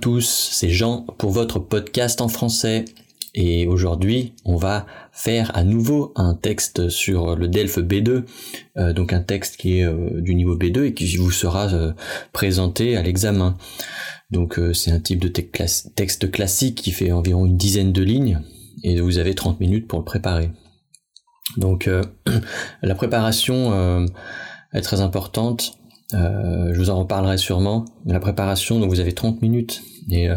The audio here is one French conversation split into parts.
tous, c'est Jean pour votre podcast en français. Et aujourd'hui, on va faire à nouveau un texte sur le Delphes B2, euh, donc un texte qui est euh, du niveau B2 et qui vous sera euh, présenté à l'examen. Donc c'est un type de texte classique qui fait environ une dizaine de lignes et vous avez 30 minutes pour le préparer. Donc la préparation est très importante. Je vous en reparlerai sûrement. La préparation, donc vous avez 30 minutes et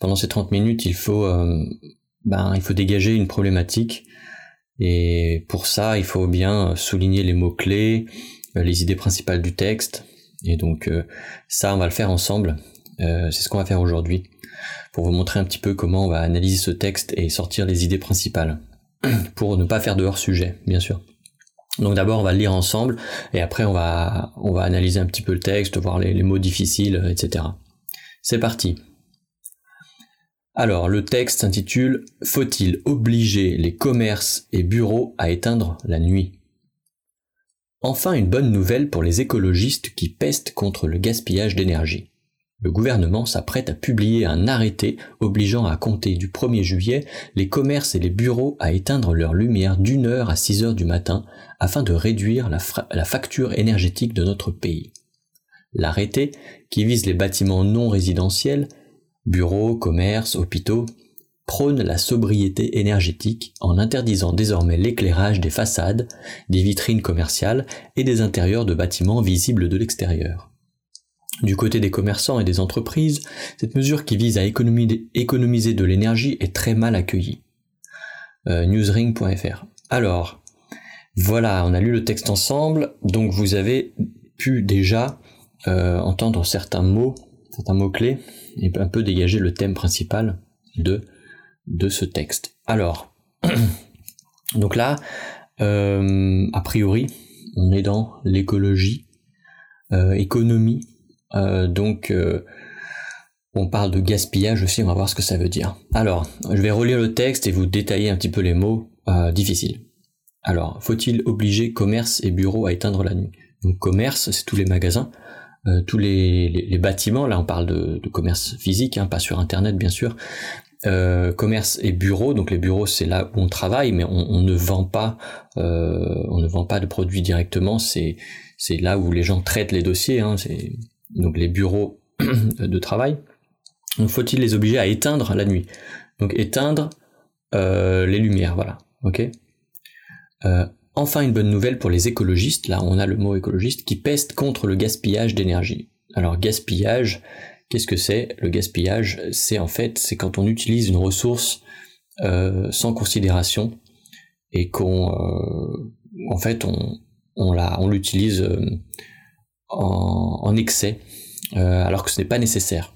pendant ces 30 minutes, il faut ben, il faut dégager une problématique. Et pour ça, il faut bien souligner les mots-clés, euh, les idées principales du texte. Et donc euh, ça, on va le faire ensemble. Euh, c'est ce qu'on va faire aujourd'hui, pour vous montrer un petit peu comment on va analyser ce texte et sortir les idées principales, pour ne pas faire de hors-sujet, bien sûr. Donc d'abord on va le lire ensemble, et après on va, on va analyser un petit peu le texte, voir les mots difficiles, etc. C'est parti. Alors, le texte s'intitule Faut-il obliger les commerces et bureaux à éteindre la nuit? Enfin une bonne nouvelle pour les écologistes qui pestent contre le gaspillage d'énergie. Le gouvernement s'apprête à publier un arrêté obligeant à compter du 1er juillet les commerces et les bureaux à éteindre leur lumière d'une heure à 6 heures du matin afin de réduire la, facture énergétique de notre pays. L'arrêté, qui vise les bâtiments non résidentiels, bureaux, commerces, hôpitaux, prônent la sobriété énergétique en interdisant désormais l'éclairage des façades, des vitrines commerciales et des intérieurs de bâtiments visibles de l'extérieur. Du côté des commerçants et des entreprises, cette mesure qui vise à économiser de l'énergie est très mal accueillie. Euh, newsring.fr. Alors, voilà, on a lu le texte ensemble, donc vous avez pu déjà euh, entendre certains mots certains mots-clés et un peu dégager le thème principal de, ce texte. Alors, donc là, euh, a priori, on est dans l'écologie, économie, donc on parle de gaspillage aussi, on va voir ce que ça veut dire. Alors, je vais relire le texte et vous détailler un petit peu les mots difficiles. Alors, faut-il obliger commerce et bureaux à éteindre la nuit? Donc commerce, c'est tous les magasins, euh, tous les, bâtiments, là on parle de, commerce physique, hein, pas sur internet bien sûr, euh, commerce et bureaux, donc les bureaux c'est là où on travaille, mais on, ne vend pas, euh, on ne vend pas de produits directement, c'est c'est là où les gens traitent les dossiers, hein, donc les bureaux de travail. Faut-il les obliger à éteindre la nuit? Donc éteindre les lumières, voilà, ok? Enfin une bonne nouvelle pour les écologistes, là on a le mot écologiste, qui peste contre le gaspillage d'énergie. Alors gaspillage, qu'est-ce que c'est? Le gaspillage, c'est en fait, c'est quand on utilise une ressource euh, sans considération et qu'on, euh, en fait, on, l'utilise euh, en, excès, alors que ce n'est pas nécessaire.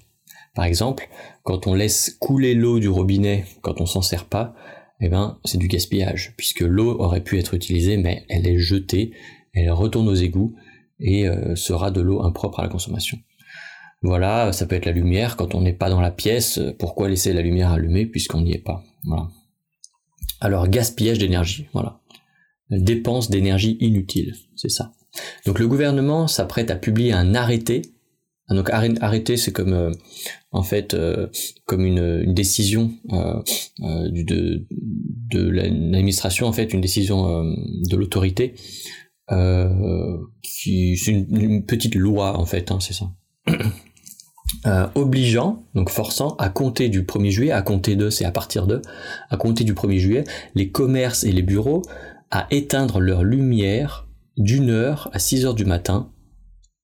Par exemple, quand on laisse couler l'eau du robinet quand on s'en sert pas, eh ben, c'est du gaspillage, puisque l'eau aurait pu être utilisée, mais elle est jetée, elle retourne aux égouts et euh, sera de l'eau impropre à la consommation. Voilà, ça peut être la lumière, quand on n'est pas dans la pièce, pourquoi laisser la lumière allumée puisqu'on n'y est pas? Alors, gaspillage d'énergie, voilà. Dépense d'énergie inutile, c'est ça. Donc le gouvernement s'apprête à publier un arrêté. Ah, donc arrêter, c'est comme euh, en fait euh, comme une, décision euh, de, l'administration en fait une décision de l'autorité qui c'est une, petite loi en fait hein, c'est ça. Obligeant, donc forçant à compter du 1er juillet, à compter de, c'est à partir de, à compter du 1er juillet, les commerces et les bureaux à éteindre leur lumière d'une heure à 6 heures du matin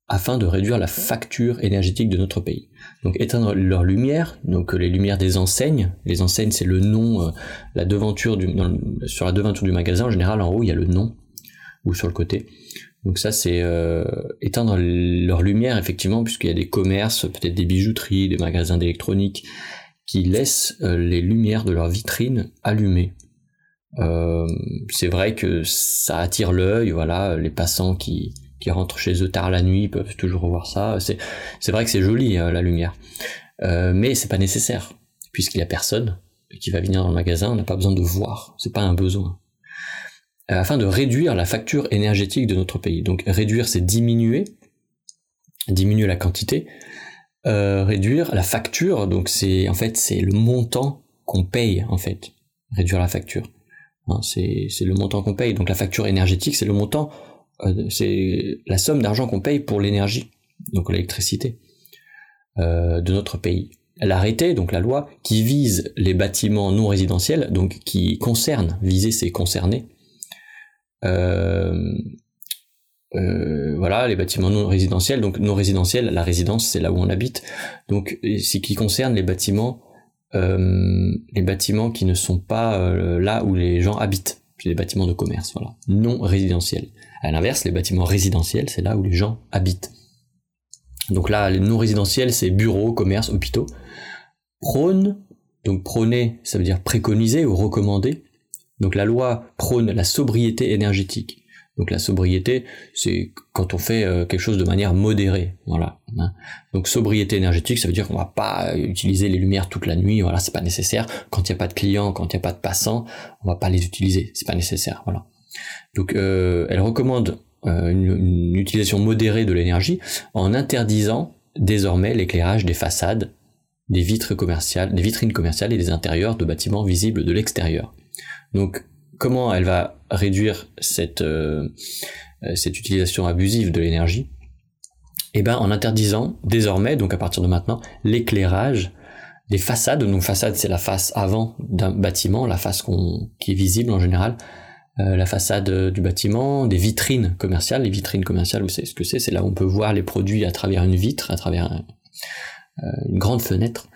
afin de réduire la facture énergétique de notre pays. Donc éteindre leur lumière, donc euh, les lumières des enseignes, les enseignes c'est le nom, euh, la devanture sur la devanture du magasin en général en haut il y a le nom ou sur le côté. Donc ça c'est euh, éteindre leur lumière effectivement puisqu'il y a des commerces, peut-être des bijouteries, des magasins d'électronique qui laissent les lumières de leur vitrine allumées. C'est vrai que ça attire l'œil, voilà, les passants qui qui rentrent chez eux tard la nuit peuvent toujours revoir ça. C'est, c'est vrai que c'est joli euh, la lumière, euh, mais c'est pas nécessaire puisqu'il y a personne qui va venir dans le magasin. On n'a pas besoin de voir, c'est pas un besoin. Euh, afin de réduire la facture énergétique de notre pays. Donc réduire, c'est diminuer, diminuer la quantité. réduire la facture. Donc c'est en fait c'est le montant qu'on paye en fait. Réduire la facture. Hein, c'est le montant qu'on paye. Donc la facture énergétique, c'est le montant, c'est la somme d'argent qu'on paye pour l'énergie, donc l'électricité de notre pays l'arrêté, donc la loi, qui vise les bâtiments non résidentiels, donc qui concerne, viser c'est concerner. Euh, euh, voilà, les bâtiments non résidentiels, donc non résidentiels, la résidence c'est là où on habite, donc c'est qui concerne les bâtiments, euh, les bâtiments qui ne sont pas là où les gens habitent, c'est les bâtiments de commerce, voilà, non résidentiels. À l'inverse, les bâtiments résidentiels, c'est là où les gens habitent. Donc là, les non résidentiels, c'est bureaux, commerces, hôpitaux prône, donc prôner, ça veut dire préconiser ou recommander. Donc la loi prône la sobriété énergétique. Donc la sobriété, c'est quand on fait euh, quelque chose de manière modérée, voilà. Hein. Donc sobriété énergétique, ça veut dire qu'on va pas utiliser les lumières toute la nuit, voilà, c'est pas nécessaire. Quand il n'y a pas de clients, quand il n'y a pas de passants, on va pas les utiliser, c'est pas nécessaire, voilà. Donc euh, elle recommande euh, une utilisation modérée de l'énergie en interdisant désormais l'éclairage des façades des vitres commerciales, des vitrines commerciales et des intérieurs de bâtiments visibles de l'extérieur. Donc, comment elle va réduire cette, euh, euh, cette utilisation abusive de l'énergie? Eh bien, en interdisant désormais, donc à partir de maintenant, l'éclairage des façades. Donc, façade, c'est la face avant d'un bâtiment, la face qui est visible en général. Euh, la façade du bâtiment, des vitrines commerciales. Les vitrines commerciales, vous savez ce que c'est C'est là où on peut voir les produits à travers une vitre, à travers une grande fenêtre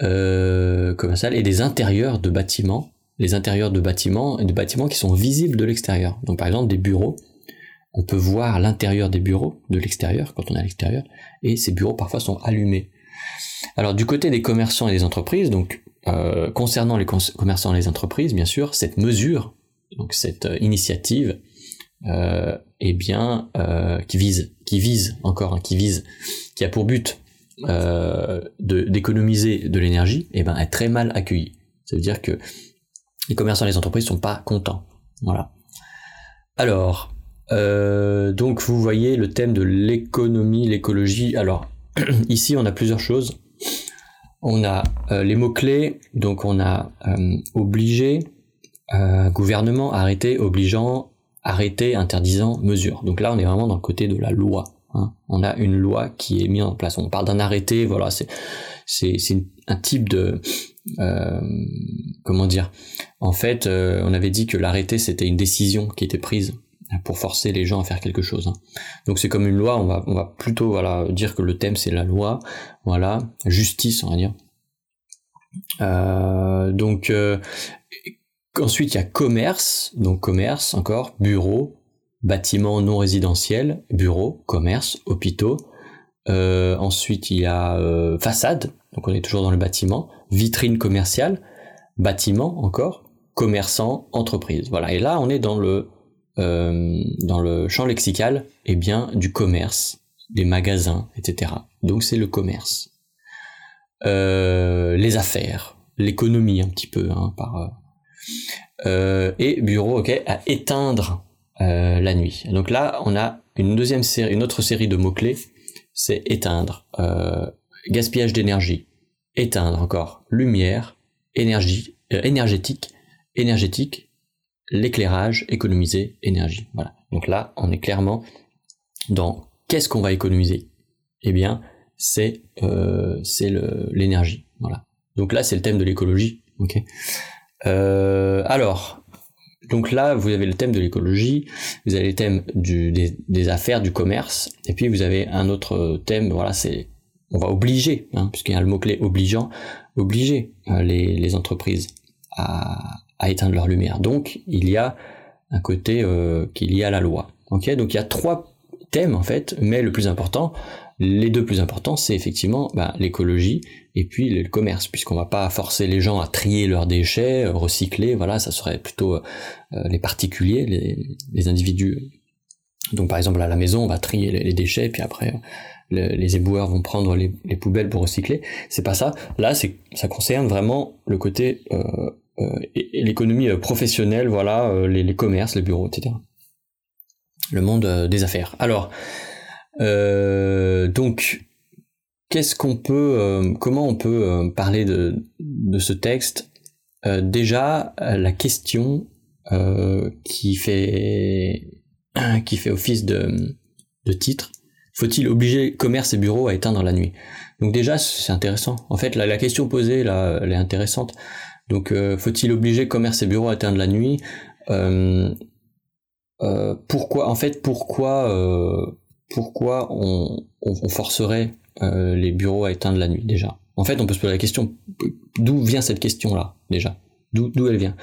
commerciale et des intérieurs de bâtiments, les intérieurs de bâtiments et de bâtiments qui sont visibles de l'extérieur. Donc par exemple des bureaux, on peut voir l'intérieur des bureaux de l'extérieur quand on est à l'extérieur et ces bureaux parfois sont allumés. Alors du côté des commerçants et des entreprises, donc euh, concernant les commerçants et les entreprises, bien sûr, cette mesure, donc cette euh, initiative, euh, eh bien, euh, qui vise, qui vise encore, hein, qui vise, qui a pour but d'économiser de, l'énergie, eh ben, est très mal accueilli. Ça veut dire que les commerçants et les entreprises sont pas contents. Voilà. Alors, euh, donc vous voyez le thème de l'économie, l'écologie. Alors, ici on a plusieurs choses. On a euh, les mots-clés, donc on a obligé, gouvernement, arrêté, obligeant, arrêté, interdisant, mesure. Donc là on est vraiment dans le côté de la loi. Hein. On a une loi qui est mise en place. On parle d'un arrêté, voilà, c'est c'est un type de euh, comment dire? En fait, euh, on avait dit que l'arrêté c'était une décision qui était prise pour forcer les gens à faire quelque chose. Hein. Donc c'est comme une loi. On va plutôt dire que le thème c'est la loi. Voilà, justice on va dire. Euh, donc ensuite il y a commerce, donc commerce encore, bureau, bâtiments non résidentiels, bureaux, commerces, hôpitaux. Euh, ensuite, il y a euh, façade, donc on est toujours dans le bâtiment, vitrine commerciale, bâtiment encore, commerçant, entreprise. Voilà. Et là, on est dans le euh, dans le champ lexical, eh bien, du commerce, des magasins, etc. Donc c'est le commerce, les affaires, l'économie un petit peu, hein, par et bureau, ok, à éteindre euh, la nuit. Donc là, on a une deuxième série, une autre série de mots-clés, c'est éteindre, euh, gaspillage d'énergie, éteindre encore, lumière, énergie, euh, énergétique, énergétique, l'éclairage, économiser, énergie. Voilà. Donc là, on est clairement dans qu'est-ce qu'on va économiser? Eh bien, c'est c'est l'énergie. Voilà. Donc là, c'est le thème de l'écologie. Alors, donc là, vous avez le thème de l'écologie, vous avez le thème des, affaires, du commerce, et puis vous avez un autre thème, voilà, c'est on va obliger, hein, puisqu'il y a le mot-clé obligeant, obliger euh, les, entreprises à, éteindre leur lumière. Donc il y a un côté euh, qu'il y a la loi. Ok, donc il y a trois thèmes en fait, mais le plus important, les deux plus importants, c'est effectivement bah, l'écologie et puis le commerce, puisqu'on va pas forcer les gens à trier leurs déchets, euh, recycler, voilà, ça serait plutôt euh, euh, les particuliers, les, individus. Donc par exemple à la maison, on va trier les, déchets, puis après les éboueurs vont prendre les, poubelles pour recycler. C'est pas ça. Là, ça concerne vraiment le côté l'économie professionnelle, voilà, les, les commerces, les bureaux, etc. Le monde des affaires. Alors, euh, donc, qu'est-ce qu'on peut, comment on peut parler de, de ce texte? Déjà, la question qui fait qui fait office de, de titre. Faut-il obliger commerce et bureaux à éteindre la nuit? Donc déjà, c'est intéressant. En fait, la, question posée, là, elle est intéressante. Donc, euh, faut-il obliger commerce et bureaux à éteindre la nuit? Euh, euh, Pourquoi, en fait, pourquoi, euh, pourquoi on, forcerait euh, les bureaux à éteindre la nuit déjà En fait, on peut se poser la question d'où vient cette question-là déjà? D'où elle vient?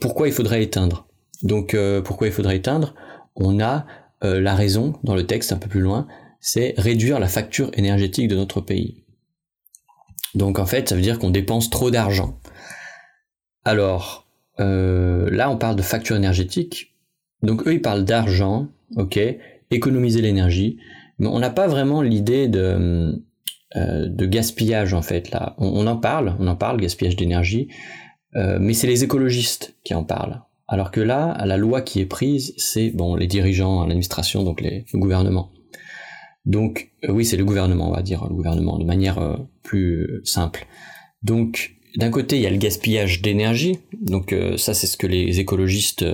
Pourquoi il faudrait éteindre? Donc, pourquoi il faudrait éteindre? On a euh, la raison, dans le texte un peu plus loin, c'est réduire la facture énergétique de notre pays. Donc en fait, ça veut dire qu'on dépense trop d'argent. Alors, euh, là, on parle de facture énergétique. Donc eux, ils parlent d'argent, ok, économiser l'énergie. Mais on n'a pas vraiment l'idée de, euh, de gaspillage, en fait, là. On, en parle, on en parle, gaspillage d'énergie. mais c'est les écologistes qui en parlent. Alors que là, la loi qui est prise, c'est bon les dirigeants, l'administration, donc les, le gouvernement. Donc euh, oui, c'est le gouvernement, on va dire le gouvernement de manière euh, plus simple. Donc d'un côté, il y a le gaspillage d'énergie. Donc euh, ça, c'est ce que les écologistes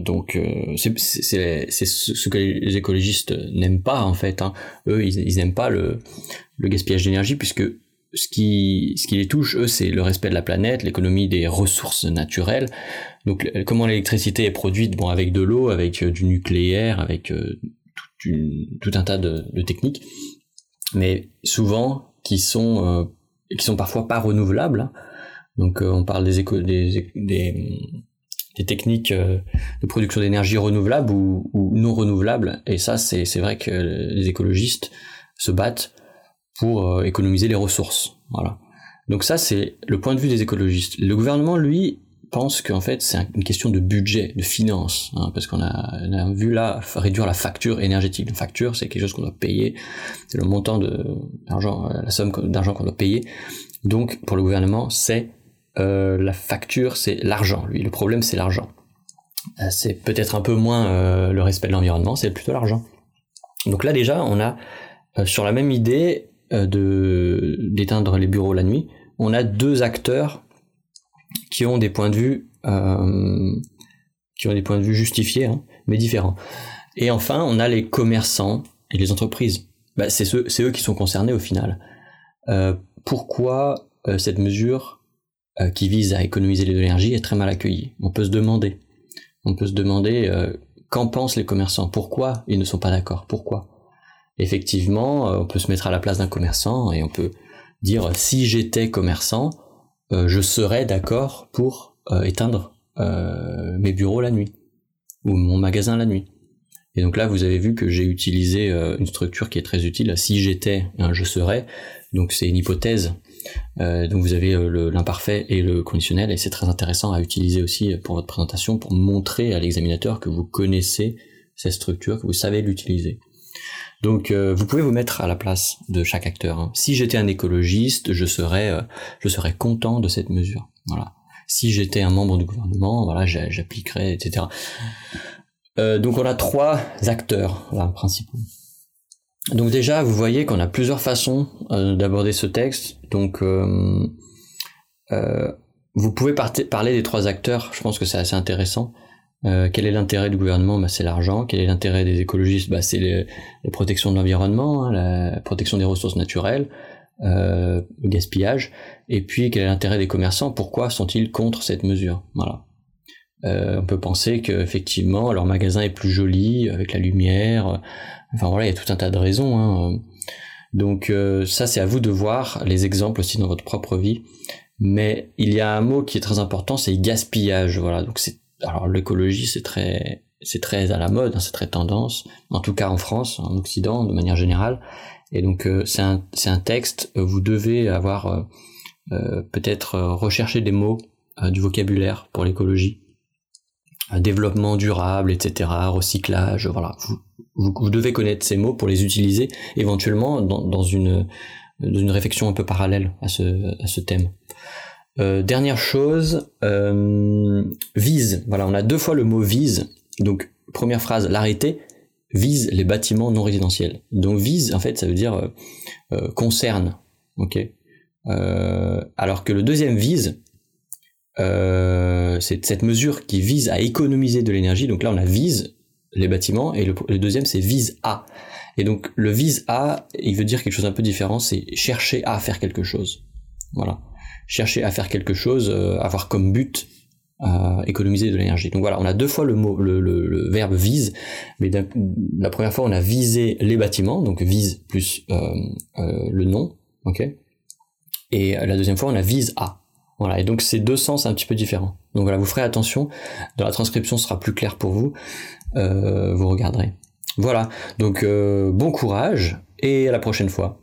donc c'est ce que les écologistes n'aiment pas en fait. Hein. Eux, ils, n'aiment pas le, le gaspillage d'énergie puisque ce qui, ce qui les touche, eux, c'est le respect de la planète, l'économie des ressources naturelles. Donc, comment l'électricité est produite? Bon, avec de l'eau, avec euh, du nucléaire, avec euh, tout, un tas de, techniques, mais souvent qui sont, euh, qui sont parfois pas renouvelables. Hein. Donc, on parle des, éco des, des, des, techniques de production d'énergie renouvelables ou, non renouvelables. Et ça, c'est vrai que les écologistes se battent pour euh, économiser les ressources. Voilà. Donc ça, c'est le point de vue des écologistes. Le gouvernement, lui, pense qu'en fait, c'est une question de budget, de finances, hein, parce qu'on a, on a, vu là réduire la facture énergétique. La facture, c'est quelque chose qu'on doit payer, c'est le montant d'argent, euh, la somme d'argent qu'on doit payer. Donc, pour le gouvernement, c'est euh, la facture, c'est l'argent. Lui, le problème, c'est l'argent. Euh, c'est peut-être un peu moins euh, le respect de l'environnement, c'est plutôt l'argent. Donc là, déjà, on a sur la même idée d'éteindre les bureaux la nuit, on a deux acteurs qui ont des points de vue de vue justifiés, hein, mais différents. Et enfin, on a les commerçants et les entreprises. Bah, c'est eux qui sont concernés au final. Pourquoi cette mesure qui vise à économiser l'énergie est très mal accueillie On peut se demander. On peut se demander qu'en pensent les commerçants? Pourquoi ils ne sont pas d'accord? Pourquoi? Effectivement, euh, on peut se mettre à la place d'un commerçant et on peut dire si j'étais commerçant, euh, je serais d'accord pour euh, éteindre mes bureaux la nuit ou mon magasin la nuit. Et donc là, vous avez vu que j'ai utilisé une structure qui est très utile. Si j'étais, je serais. Donc c'est une hypothèse. Donc vous avez l'imparfait et le conditionnel, et c'est très intéressant à utiliser aussi pour votre présentation pour montrer à l'examinateur que vous connaissez cette structure, que vous savez l'utiliser. Donc euh, vous pouvez vous mettre à la place de chaque acteur. Hein. Si j'étais un écologiste, je serais, euh, je serais content de cette mesure. Voilà. Si j'étais un membre du gouvernement, voilà, j'appliquerais, etc. Euh, donc on a trois acteurs principaux. Donc déjà, vous voyez qu'on a plusieurs façons d'aborder ce texte. Donc vous pouvez parler des trois acteurs. Je pense que c'est assez intéressant. Euh, quel est l'intérêt du gouvernement? Bah, C'est l'argent. Quel est l'intérêt des écologistes? Bah, C'est la protection de l'environnement, hein, la protection des ressources naturelles, euh, le gaspillage. Et puis, quel est l'intérêt des commerçants? Pourquoi sont-ils contre cette mesure? Voilà. Euh, on peut penser qu'effectivement, leur magasin est plus joli, avec la lumière. Enfin voilà, il y a tout un tas de raisons. Hein. Donc euh, ça, c'est à vous de voir les exemples aussi dans votre propre vie. Mais il y a un mot qui est très important, c'est gaspillage. Voilà, donc c'est alors l'écologie c'est très c'est très à la mode, hein, c'est très tendance, en tout cas en France, en Occident de manière générale. Et donc euh, c'est un un texte, euh, vous devez avoir euh, euh peut-être recherché des mots du vocabulaire pour l'écologie, développement durable, etc., recyclage, voilà. Vous, devez connaître ces mots pour les utiliser éventuellement dans, une réflexion un peu parallèle à ce thème. Euh, dernière chose, euh, vise. Voilà, on a deux fois le mot vise. Donc, première phrase, l'arrêté vise les bâtiments non résidentiels. Donc vise, en fait, ça veut dire concerne. Ok. alors que le deuxième vise, c'est cette mesure qui vise à économiser de l'énergie. Donc là, on a vise les bâtiments et le, le deuxième, c'est vise à. Et donc le vise à, il veut dire quelque chose un peu différent, c'est chercher à faire quelque chose. Voilà. Chercher à faire quelque chose, euh, avoir comme but à économiser de l'énergie. Donc voilà, on a deux fois le mot, le, verbe vise, mais la première fois on a visé les bâtiments, donc vise plus euh, euh, le nom, ok? Et la deuxième fois on a vise à. Voilà, et donc c'est deux sens un petit peu différents. Donc voilà, vous ferez attention. Dans la transcription, sera plus clair pour vous. vous regarderez. Voilà, donc bon courage et à la prochaine fois.